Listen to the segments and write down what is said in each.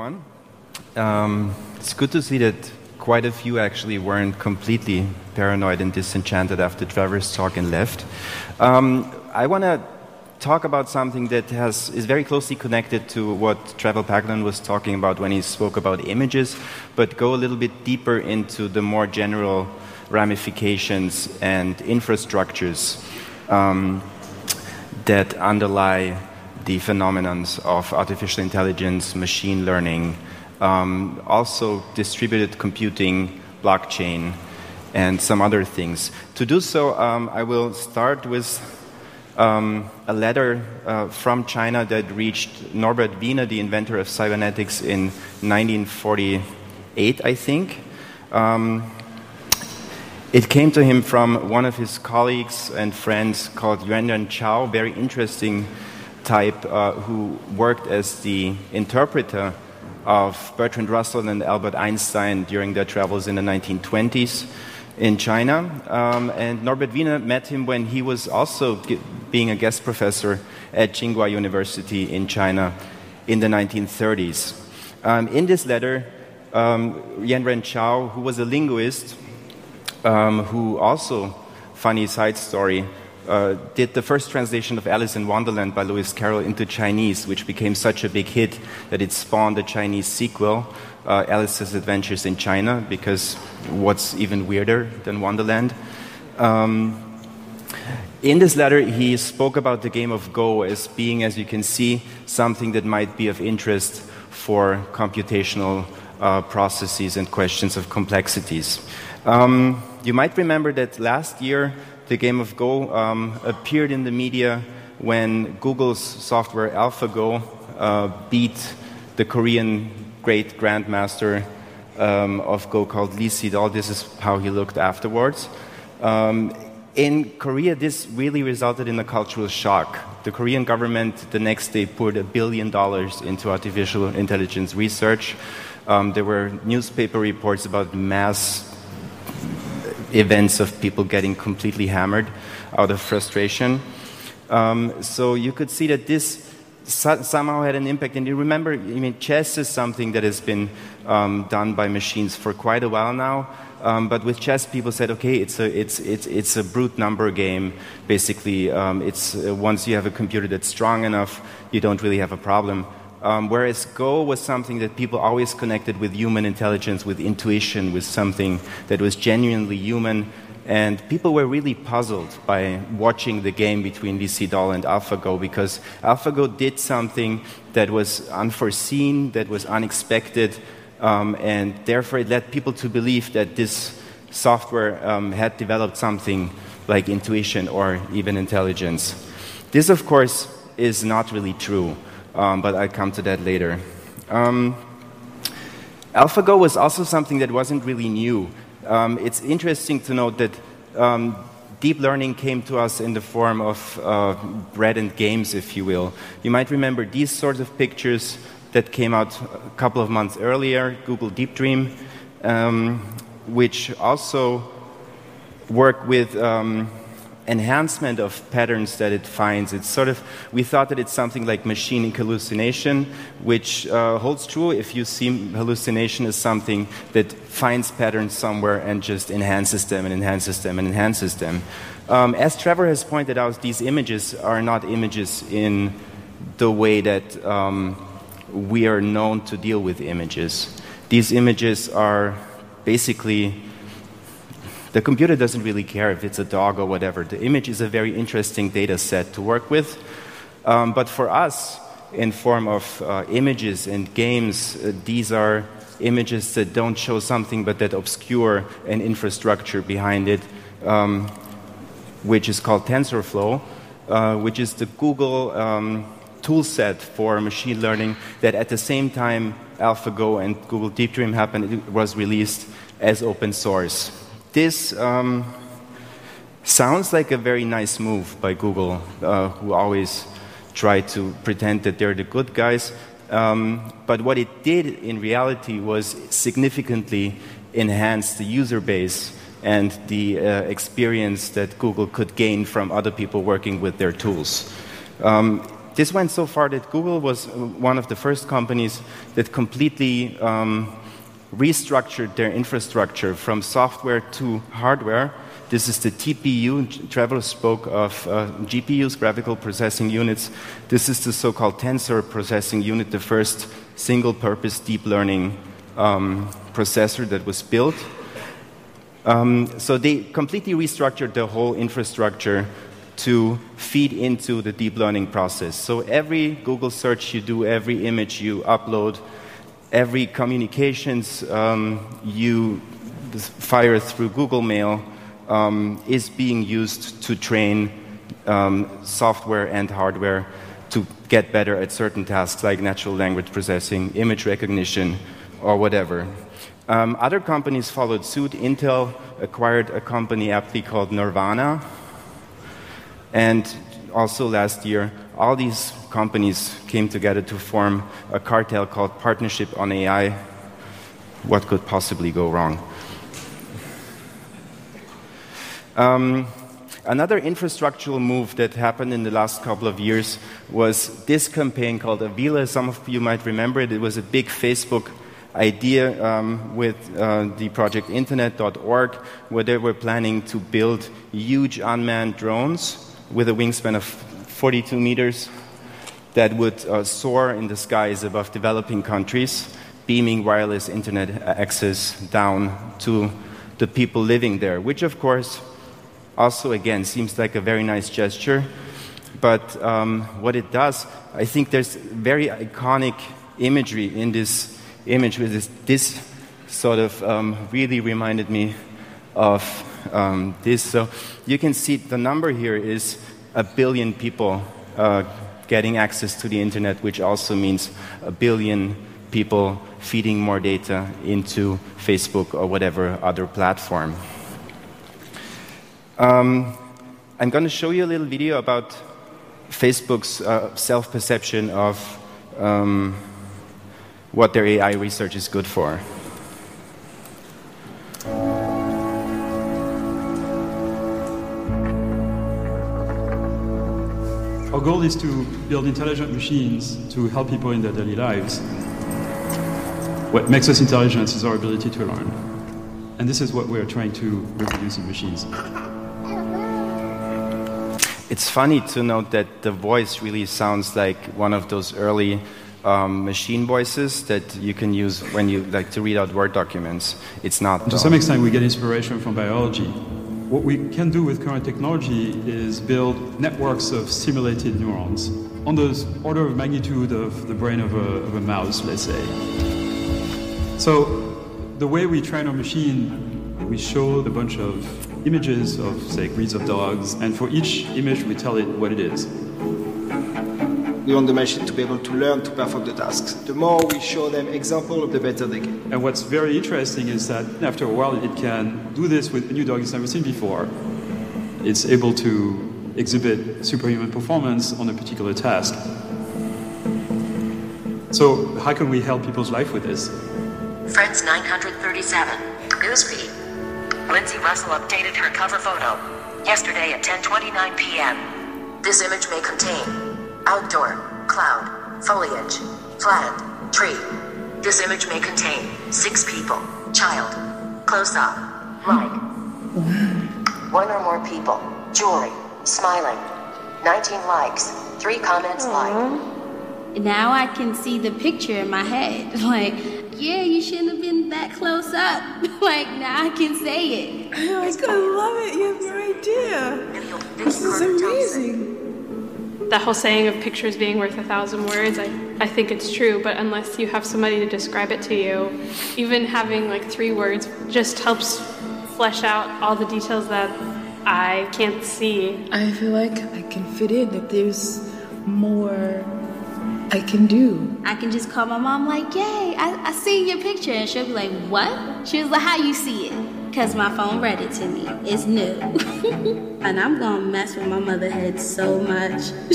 Everyone. Um, it's good to see that quite a few actually weren't completely paranoid and disenchanted after Trevor's talk and left. Um, I want to talk about something that has, is very closely connected to what Trevor Paglen was talking about when he spoke about images, but go a little bit deeper into the more general ramifications and infrastructures um, that underlie the phenomenons of artificial intelligence, machine learning, um, also distributed computing, blockchain, and some other things. To do so, um, I will start with um, a letter uh, from China that reached Norbert Wiener, the inventor of cybernetics, in 1948, I think. Um, it came to him from one of his colleagues and friends called Yuanren Chao, very interesting type uh, who worked as the interpreter of Bertrand Russell and Albert Einstein during their travels in the 1920s in China. Um, and Norbert Wiener met him when he was also being a guest professor at Tsinghua University in China in the 1930s. Um, in this letter, um, Yuanren Chao, who was a linguist, um, who also, funny side story, uh, did the first translation of Alice in Wonderland by Lewis Carroll into Chinese, which became such a big hit that it spawned a Chinese sequel, uh, Alice's Adventures in China, because what's even weirder than Wonderland? Um, in this letter, he spoke about the game of Go as being, as you can see, something that might be of interest for computational uh, processes and questions of complexities. Um, you might remember that last year the game of Go um, appeared in the media when Google's software AlphaGo uh, beat the Korean great grandmaster um, of Go called Lee Sedol. This is how he looked afterwards. Um, in Korea, this really resulted in a cultural shock. The Korean government the next day poured a billion dollars into artificial intelligence research. Um, there were newspaper reports about mass events of people getting completely hammered out of frustration. Um, so you could see that this so- somehow had an impact. And you remember, I mean, chess is something that has been um, done by machines for quite a while now. Um, but with chess, people said, okay, it's a, it's, it's, it's a brute number game. Basically, um, it's, uh, once you have a computer that's strong enough, you don't really have a problem. Um, whereas Go was something that people always connected with human intelligence, with intuition, with something that was genuinely human. And people were really puzzled by watching the game between Lee Sedol and AlphaGo because AlphaGo did something that was unforeseen, that was unexpected, um, and therefore it led people to believe that this software um, had developed something like intuition or even intelligence. This, of course, is not really true um, but I'll come to that later. Um, AlphaGo was also something that wasn't really new. Um, it's interesting to note that um, deep learning came to us in the form of uh, bread and games, if you will. You might remember these sorts of pictures that came out a couple of months earlier, Google Deep Dream, um, which also work with um, enhancement of patterns that it finds. It's sort of, we thought that it's something like machine hallucination, which uh, holds true if you see hallucination as something that finds patterns somewhere and just enhances them and enhances them and enhances them. Um, as Trevor has pointed out, these images are not images in the way that um, we are known to deal with images. These images are basically the computer doesn't really care if it's a dog or whatever. The image is a very interesting data set to work with. Um, but for us, in form of uh, images and games, uh, these are images that don't show something but that obscure an infrastructure behind it, um, which is called TensorFlow, uh, which is the Google um, tool set for machine learning that at the same time AlphaGo and Google Deep Dream happened, it was released as open source. This um, sounds like a very nice move by Google, uh, who always try to pretend that they're the good guys. Um, but what it did in reality was significantly enhance the user base and the uh, experience that Google could gain from other people working with their tools. Um, this went so far that Google was one of the first companies that completely um, restructured their infrastructure from software to hardware. This is the TPU. Trevor spoke of uh, GPUs, graphical processing units. This is the so called tensor processing unit, the first single purpose deep learning um, processor that was built. Um, so they completely restructured the whole infrastructure to feed into the deep learning process. So every Google search you do, every image you upload, every communications um, you fire through Google Mail um, is being used to train um, software and hardware to get better at certain tasks like natural language processing, image recognition, or whatever. Um, other companies followed suit. Intel acquired a company aptly called Nervana. And also last year, all these companies came together to form a cartel called Partnership on AI. What could possibly go wrong? Um, another infrastructural move that happened in the last couple of years was this campaign called Aquila. Some of you might remember it. It was a big Facebook idea um, with uh, the project internet.org where they were planning to build huge unmanned drones with a wingspan of 42 meters that would uh, soar in the skies above developing countries, beaming wireless internet access down to the people living there, which of course also again seems like a very nice gesture. But um, what it does, I think there's very iconic imagery in this image with this, this sort of um, really reminded me of um, this. So you can see the number here is a billion people uh, getting access to the internet, which also means a billion people feeding more data into Facebook or whatever other platform. Um, I'm going to show you a little video about Facebook's uh, self perception of um, what their AI research is good for. Our goal is to build intelligent machines to help people in their daily lives. What makes us intelligent is our ability to learn. And this is what we're trying to reproduce in machines. It's funny to note that the voice really sounds like one of those early um, machine voices that you can use when you like to read out Word documents. It's not. To some extent, we get inspiration from biology. What we can do with current technology is build networks of simulated neurons on the order of magnitude of the brain of a, of a mouse, let's say. So, the way we train our machine, we show a bunch of images of, say, breeds of dogs, and for each image, we tell it what it is. We want the machine to be able to learn to perform the tasks. The more we show them example, of the better they get. And what's very interesting is that after a while, it can do this with a new dog it's never seen before. It's able to exhibit superhuman performance on a particular task. So, how can we help people's life with this? Friends 937. Newsfeed. Lindsay Russell updated her cover photo yesterday at 10:29 p.m. This image may contain outdoor, cloud, foliage, plant, tree. This image may contain six people, child, close up, like, one or more people, jewelry, smiling, 19 likes, three comments like. Now I can see the picture in my head. Like, yeah, you shouldn't have been that close up. like, now I can say it. Oh I was gonna love it. You have no idea. This is amazing that whole saying of pictures being worth a thousand words, I, I think it's true, but unless you have somebody to describe it to you, even having like three words just helps flesh out all the details that I can't see. I feel like I can fit in that there's more I can do. I can just call my mom like, yay, I, I see your picture. And she'll be like, what? She was like, how you see it? Because my phone read it to me. It's new. and I'm going to mess with my mother head so much.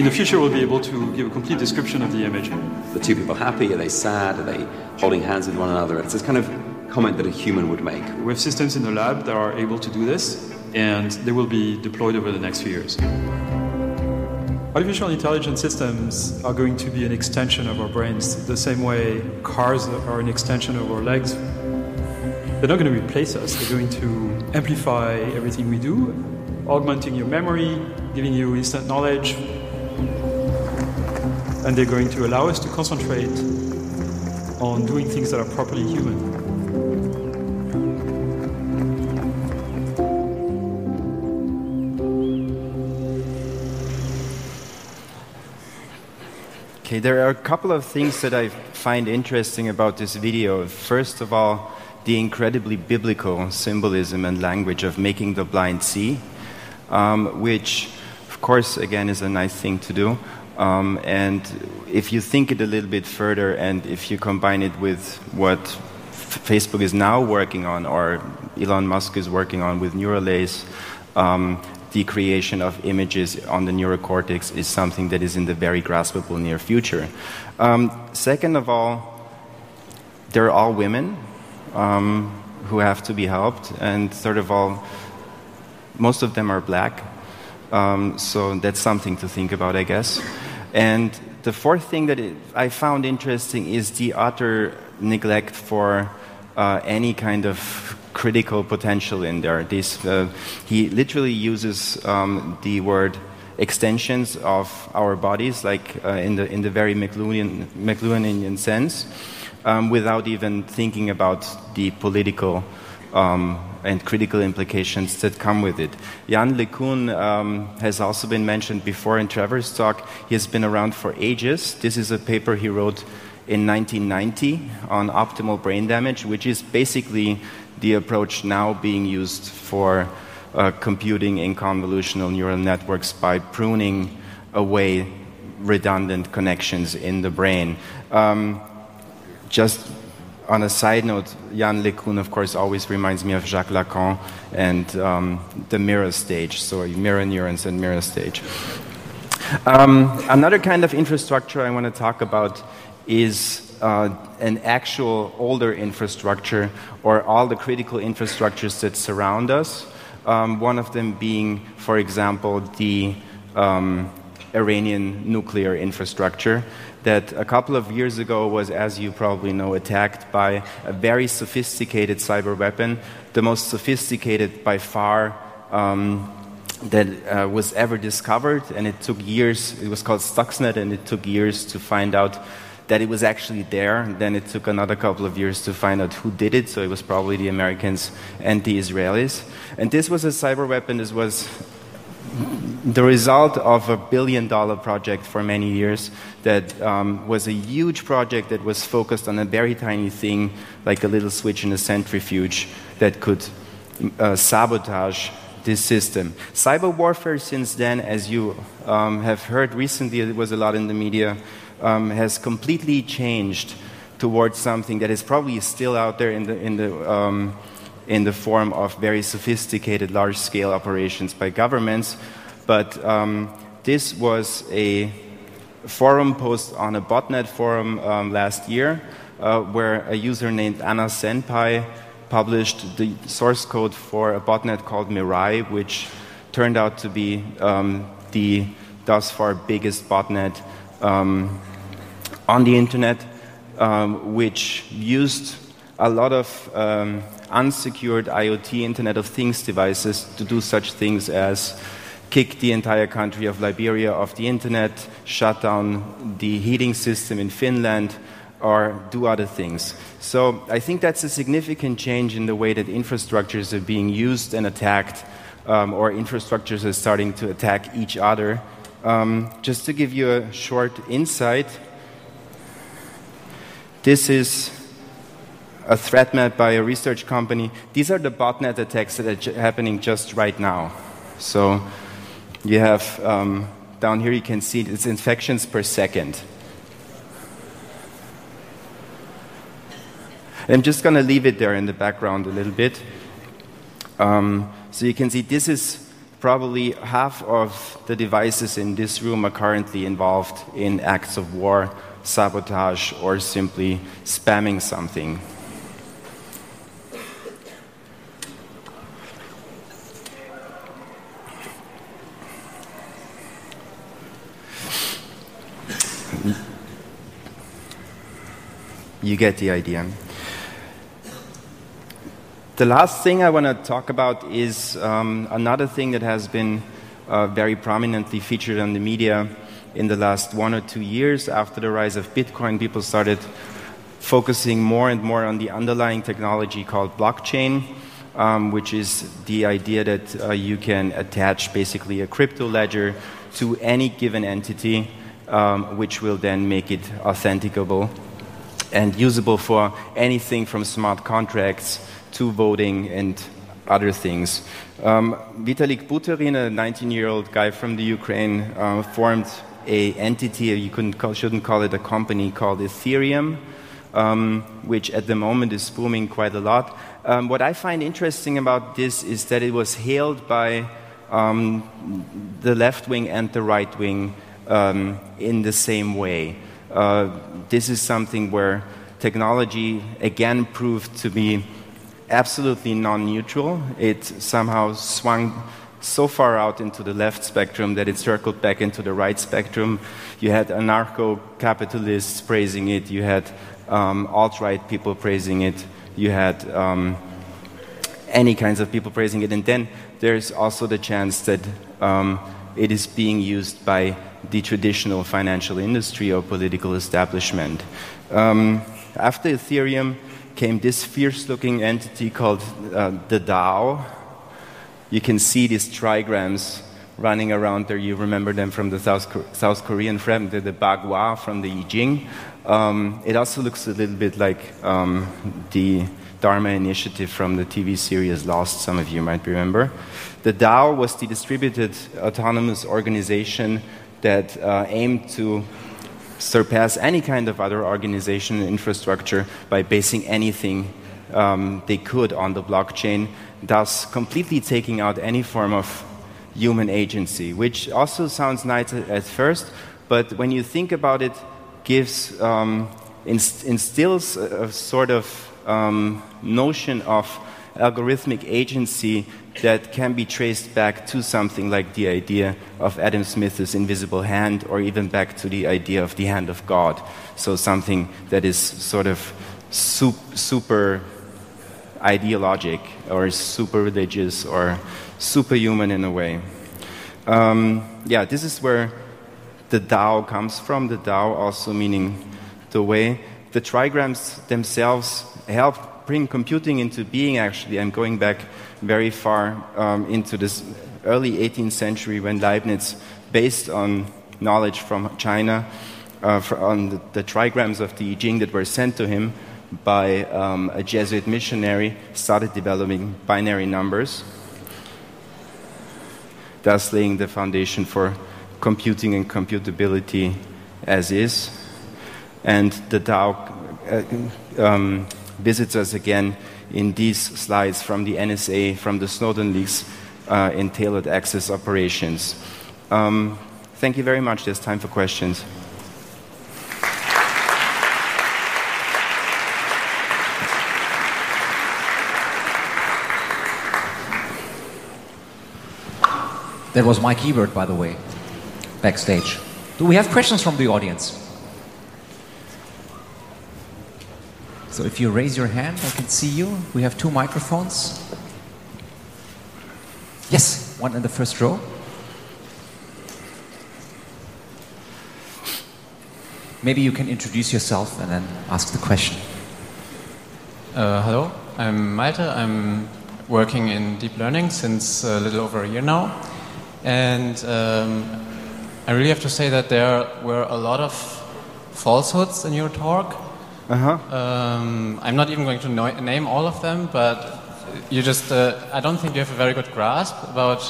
In the future, we'll be able to give a complete description of the image. The two people happy? Are they sad? Are they holding hands with one another? It's this kind of comment that a human would make. We have systems in the lab that are able to do this, and they will be deployed over the next few years. Artificial intelligence systems are going to be an extension of our brains, the same way cars are an extension of our legs. They're not going to replace us, they're going to amplify everything we do, augmenting your memory, giving you instant knowledge, and they're going to allow us to concentrate on doing things that are properly human. Okay, there are a couple of things that I find interesting about this video. First of all, the incredibly biblical symbolism and language of making the blind see, um, which, of course, again, is a nice thing to do. Um, and if you think it a little bit further and if you combine it with what Facebook is now working on or Elon Musk is working on with Neural Lace, um, the creation of images on the neurocortex is something that is in the very graspable near future. Um, second of all, they're all women um, who have to be helped, and third of all, most of them are black. Um, so that's something to think about, I guess. And the fourth thing that it, I found interesting is the utter neglect for uh, any kind of critical potential in there. This, uh, he literally uses um, the word extensions of our bodies, like uh, in, the, in the very McLuhanian, McLuhanian sense, um, without even thinking about the political um, and critical implications that come with it. Yann LeCun um, has also been mentioned before in Trevor's talk. He has been around for ages. This is a paper he wrote in 1990 on optimal brain damage, which is basically the approach now being used for uh, computing in convolutional neural networks by pruning away redundant connections in the brain. Um, just on a side note, Yann LeCun, of course, always reminds me of Jacques Lacan and um, the mirror stage, so mirror neurons and mirror stage. Um, another kind of infrastructure I want to talk about is uh, an actual older infrastructure or all the critical infrastructures that surround us. Um, one of them being, for example, the um, Iranian nuclear infrastructure that a couple of years ago was, as you probably know, attacked by a very sophisticated cyber weapon, the most sophisticated by far um, that uh, was ever discovered. And it took years, it was called Stuxnet, and it took years to find out that it was actually there. Then it took another couple of years to find out who did it, so it was probably the Americans and the Israelis. And this was a cyber weapon, this was the result of a billion dollar project for many years that um, was a huge project that was focused on a very tiny thing, like a little switch in a centrifuge that could uh, sabotage this system. Cyber warfare, since then, as you um, have heard recently, it was a lot in the media, um, has completely changed towards something that is probably still out there in the, in the, um, in the form of very sophisticated large scale operations by governments. But um, this was a forum post on a botnet forum um, last year uh, where a user named Anna Senpai published the source code for a botnet called Mirai, which turned out to be um, the thus far biggest botnet um, on the internet, um, which used a lot of um, unsecured IoT Internet of Things devices to do such things as kick the entire country of Liberia off the internet, shut down the heating system in Finland, or do other things. So I think that's a significant change in the way that infrastructures are being used and attacked, um, or infrastructures are starting to attack each other. Um, just to give you a short insight, this is a threat map by a research company. These are the botnet attacks that are j- happening just right now. So you have um, down here, you can see it's infections per second. I'm just going to leave it there in the background a little bit. Um, so you can see this is probably half of the devices in this room are currently involved in acts of war sabotage, or simply spamming something. You get the idea. The last thing I want to talk about is um, another thing that has been uh, very prominently featured on the media in the last one or two years after the rise of Bitcoin. People started focusing more and more on the underlying technology called blockchain, um, which is the idea that uh, you can attach basically a crypto ledger to any given entity, um, which will then make it authenticable and usable for anything from smart contracts to voting and other things. Um, Vitalik Buterin, a 19-year-old guy from the Ukraine, uh, formed a entity, you call, shouldn't call it a company, called Ethereum, um, which at the moment is booming quite a lot. Um, what I find interesting about this is that it was hailed by um, the left wing and the right wing um, in the same way. Uh, this is something where technology again proved to be absolutely non neutral. It somehow swung so far out into the left spectrum that it circled back into the right spectrum. You had anarcho capitalists praising it, you had um, alt right people praising it, you had um, any kinds of people praising it, and then there's also the chance that um, it is being used by the traditional financial industry or political establishment. Um, after Ethereum, came this fierce looking entity called uh, the DAO. You can see these trigrams running around there. You remember them from the South, South Korean frame, the, the Bagua from the I Ching. Um, it also looks a little bit like um, the Dharma initiative from the TV series Lost, some of you might remember. The DAO was the distributed autonomous organization that uh, aimed to surpass any kind of other organization and infrastructure by basing anything um, they could on the blockchain, thus completely taking out any form of human agency, which also sounds nice at first, but when you think about it, gives um, instills a, sort of um, notion of algorithmic agency that can be traced back to something like the idea of Adam Smith's invisible hand, or even back to the idea of the hand of God. So, something that is sort of super ideologic, or super religious, or superhuman in a way. Um, yeah, this is where the Tao comes from. The Tao also meaning the way. The trigrams themselves help bring computing into being, actually. I'm going back very far um, into this early 18th century when Leibniz, based on knowledge from China, uh, on the, the, trigrams of the I Ching that were sent to him by um, a Jesuit missionary, started developing binary numbers, thus laying the foundation for computing and computability as is. And the Tao uh, um, visits us again in these slides from the NSA, from the Snowden leaks uh, in tailored access operations. Um, thank you very much. There's time for questions. That was Mike Ebert, by the way, backstage. Do we have questions from the audience? So if you raise your hand, I can see you. We have two microphones. Yes, one in the first row. Maybe you can introduce yourself and then ask the question. Uh, hello, I'm Malte. I'm working in deep learning since a little over a year now. And um, I really have to say that there were a lot of falsehoods in your talk uh-huh. Um, I'm not even going to no- name all of them, but you just, uh, I don't think you have a very good grasp about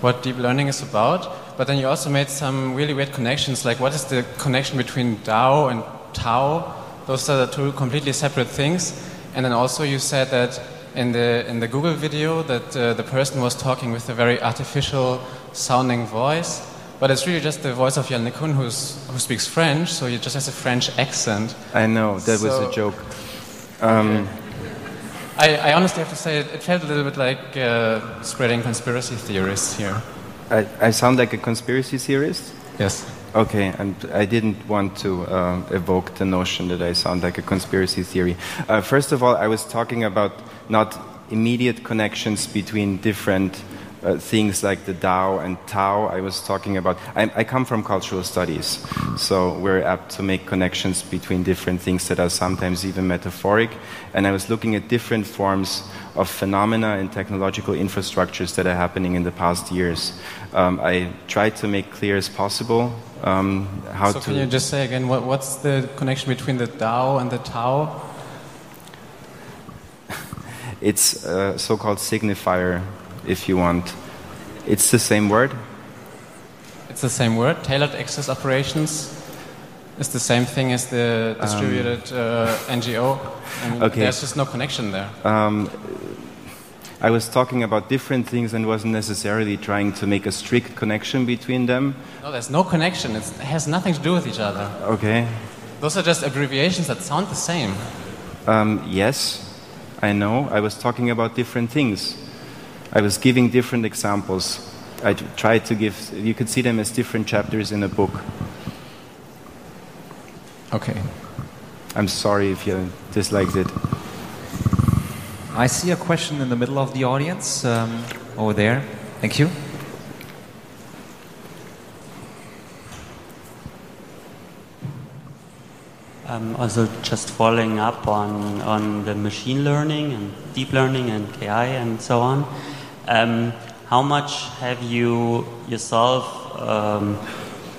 what deep learning is about. But then you also made some really weird connections, like what is the connection between DAO and Tao? Those are the two completely separate things. And then also you said that in the in the Google video that uh, the person was talking with a very artificial sounding voice. But it's really just the voice of Yann LeCun who's, who speaks French, so he just has a French accent. I know, that so, was a joke. Um, I, I, honestly have to say, it, it felt a little bit like uh, spreading conspiracy theories here. I, I, sound like a conspiracy theorist? Yes. Okay, and I didn't want to uh, evoke the notion that I sound like a conspiracy theory. Uh, first of all, I was talking about not immediate connections between different uh, things like the Dao and Tao. I was talking about. I, I, come from cultural studies, so we're apt to make connections between different things that are sometimes even metaphoric. And I was looking at different forms of phenomena and technological infrastructures that are happening in the past years. Um, I tried to make clear as possible um, how so to. can you just say again what, what's the connection between the Dao and the Tao? it's a so-called signifier if you want. It's the same word? It's the same word. Tailored access operations is the same thing as the distributed um, uh, NGO. I mean, okay. There's just no connection there. Um, I was talking about different things and wasn't necessarily trying to make a strict connection between them. No, there's no connection. It's, it has nothing to do with each other. Okay. Those are just abbreviations that sound the same. Um, yes, I know. I was talking about different things. I was giving different examples. I tried to give, you could see them as different chapters in a book. Okay. I'm sorry if you disliked it. I see a question in the middle of the audience um, over there. Thank you. Um, also, just following up on, on the machine learning and deep learning and KI and so on. Um, how much have you yourself um,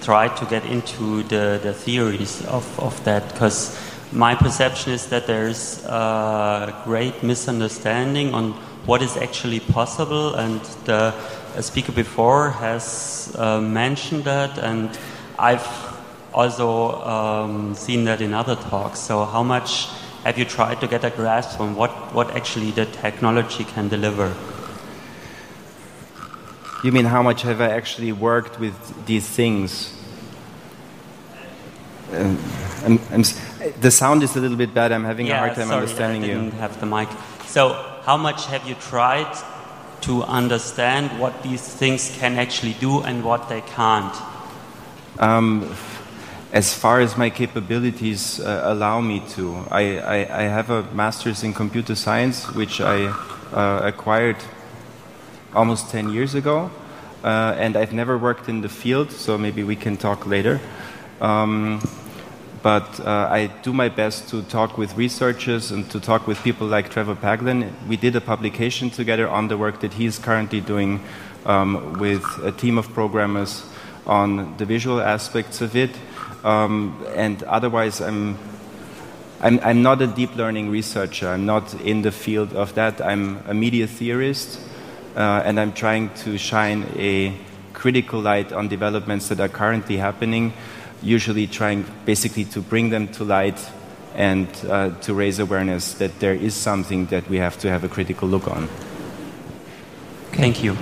tried to get into the, the theories of, of that? Because my perception is that there's a great misunderstanding on what is actually possible, and the speaker before has uh, mentioned that, and I've also um, seen that in other talks. So, how much have you tried to get a grasp on what, what actually the technology can deliver? You mean how much have I actually worked with these things? Um, I'm, I'm, the sound is a little bit bad. I'm having yeah, a hard time sorry, understanding I didn't you. have the mic. So, how much have you tried to understand what these things can actually do and what they can't? Um, as far as my capabilities uh, allow me to, I, I, I, have a master's in computer science, which I uh, acquired almost 10 years ago. Uh, and I've never worked in the field, so maybe we can talk later. Um, but uh, I do my best to talk with researchers and to talk with people like Trevor Paglen. We did a publication together on the work that he's currently doing um, with a team of programmers on the visual aspects of it. Um, and otherwise, I'm I'm, I'm, not a deep learning researcher. I'm not in the field of that. I'm a media theorist and I'm trying to shine a critical light on developments that are currently happening, usually trying basically to bring them to light and uh, to raise awareness that there is something that we have to have a critical look on. Thank you.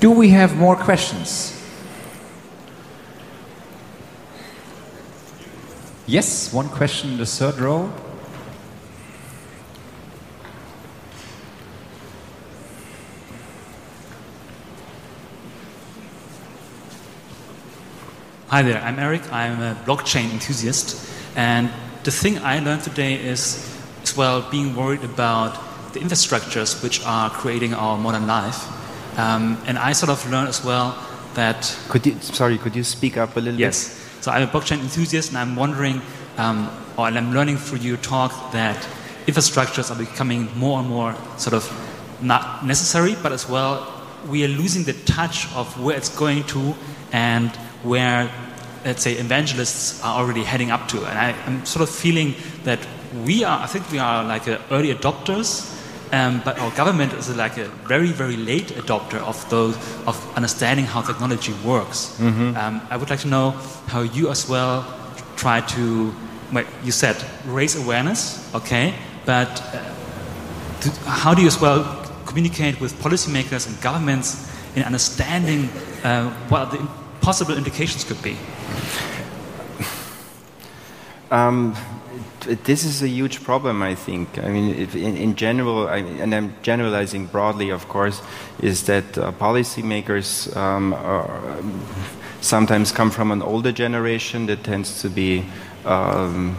Do we have more questions? Yes, one question in the third row. Hi there, I'm Eric. I'm a blockchain enthusiast. And the thing I learned today is, as well, being worried about the infrastructures which are creating our modern life. Um, and I sort of learned as well that. Could you, sorry, could you speak up a little yes. bit? Yes. So I'm a blockchain enthusiast, and I'm wondering, um, or I'm learning through your talk that infrastructures are becoming more and more sort of not necessary, but as well, we are losing the touch of where it's going to and where, let's say, evangelists are already heading up to. And I, am sort of feeling that we are, I think we are like early adopters, um, but our government is like a very, very late adopter of those, of understanding how technology works. Mm-hmm. Um, I would like to know how you as well try to, well, you said raise awareness, okay, but uh, how do you as well communicate with policymakers and governments in understanding uh, what the possible indications could be? Um, this is a huge problem, I think. I mean, in, in, general, I, and I'm generalizing broadly, of course, is that uh, policymakers um, are, sometimes come from an older generation that tends to be um,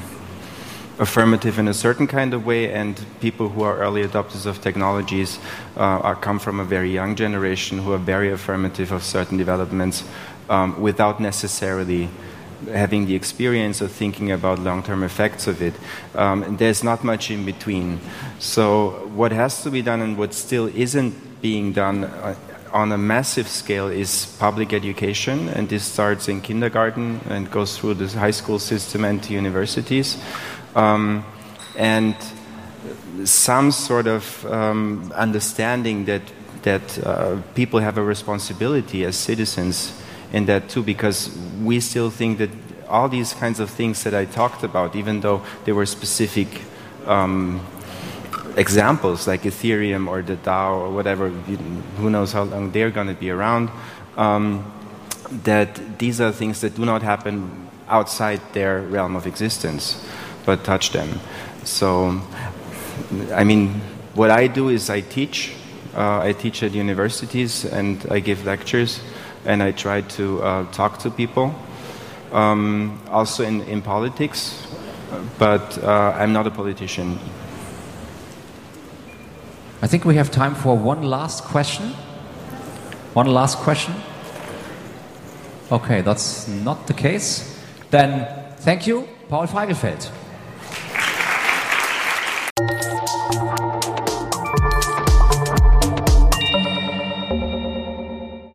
affirmative in a certain kind of way, and people who are early adopters of technologies uh, are come from a very young generation who are very affirmative of certain developments um, without necessarily having the experience of thinking about long-term effects of it. Um, there's not much in between. So what has to be done and what still isn't being done uh, on a massive scale is public education, and this starts in kindergarten and goes through the high school system and to universities. Um, and some sort of um, understanding that that uh, people have a responsibility as citizens in that too, because we still think that all these kinds of things that I talked about, even though they were specific um, examples like Ethereum or the DAO or whatever, who knows how long they're going to be around, um, that these are things that do not happen outside their realm of existence, but touch them. So, I mean, what I do is I teach. Uh, I teach at universities and I give lectures and I try to uh, talk to people. Um, also in, in politics, but uh, I'm not a politician. I think we have time for one last question. One last question. Okay, that's not the case. Then thank you, Paul Feigelfeld.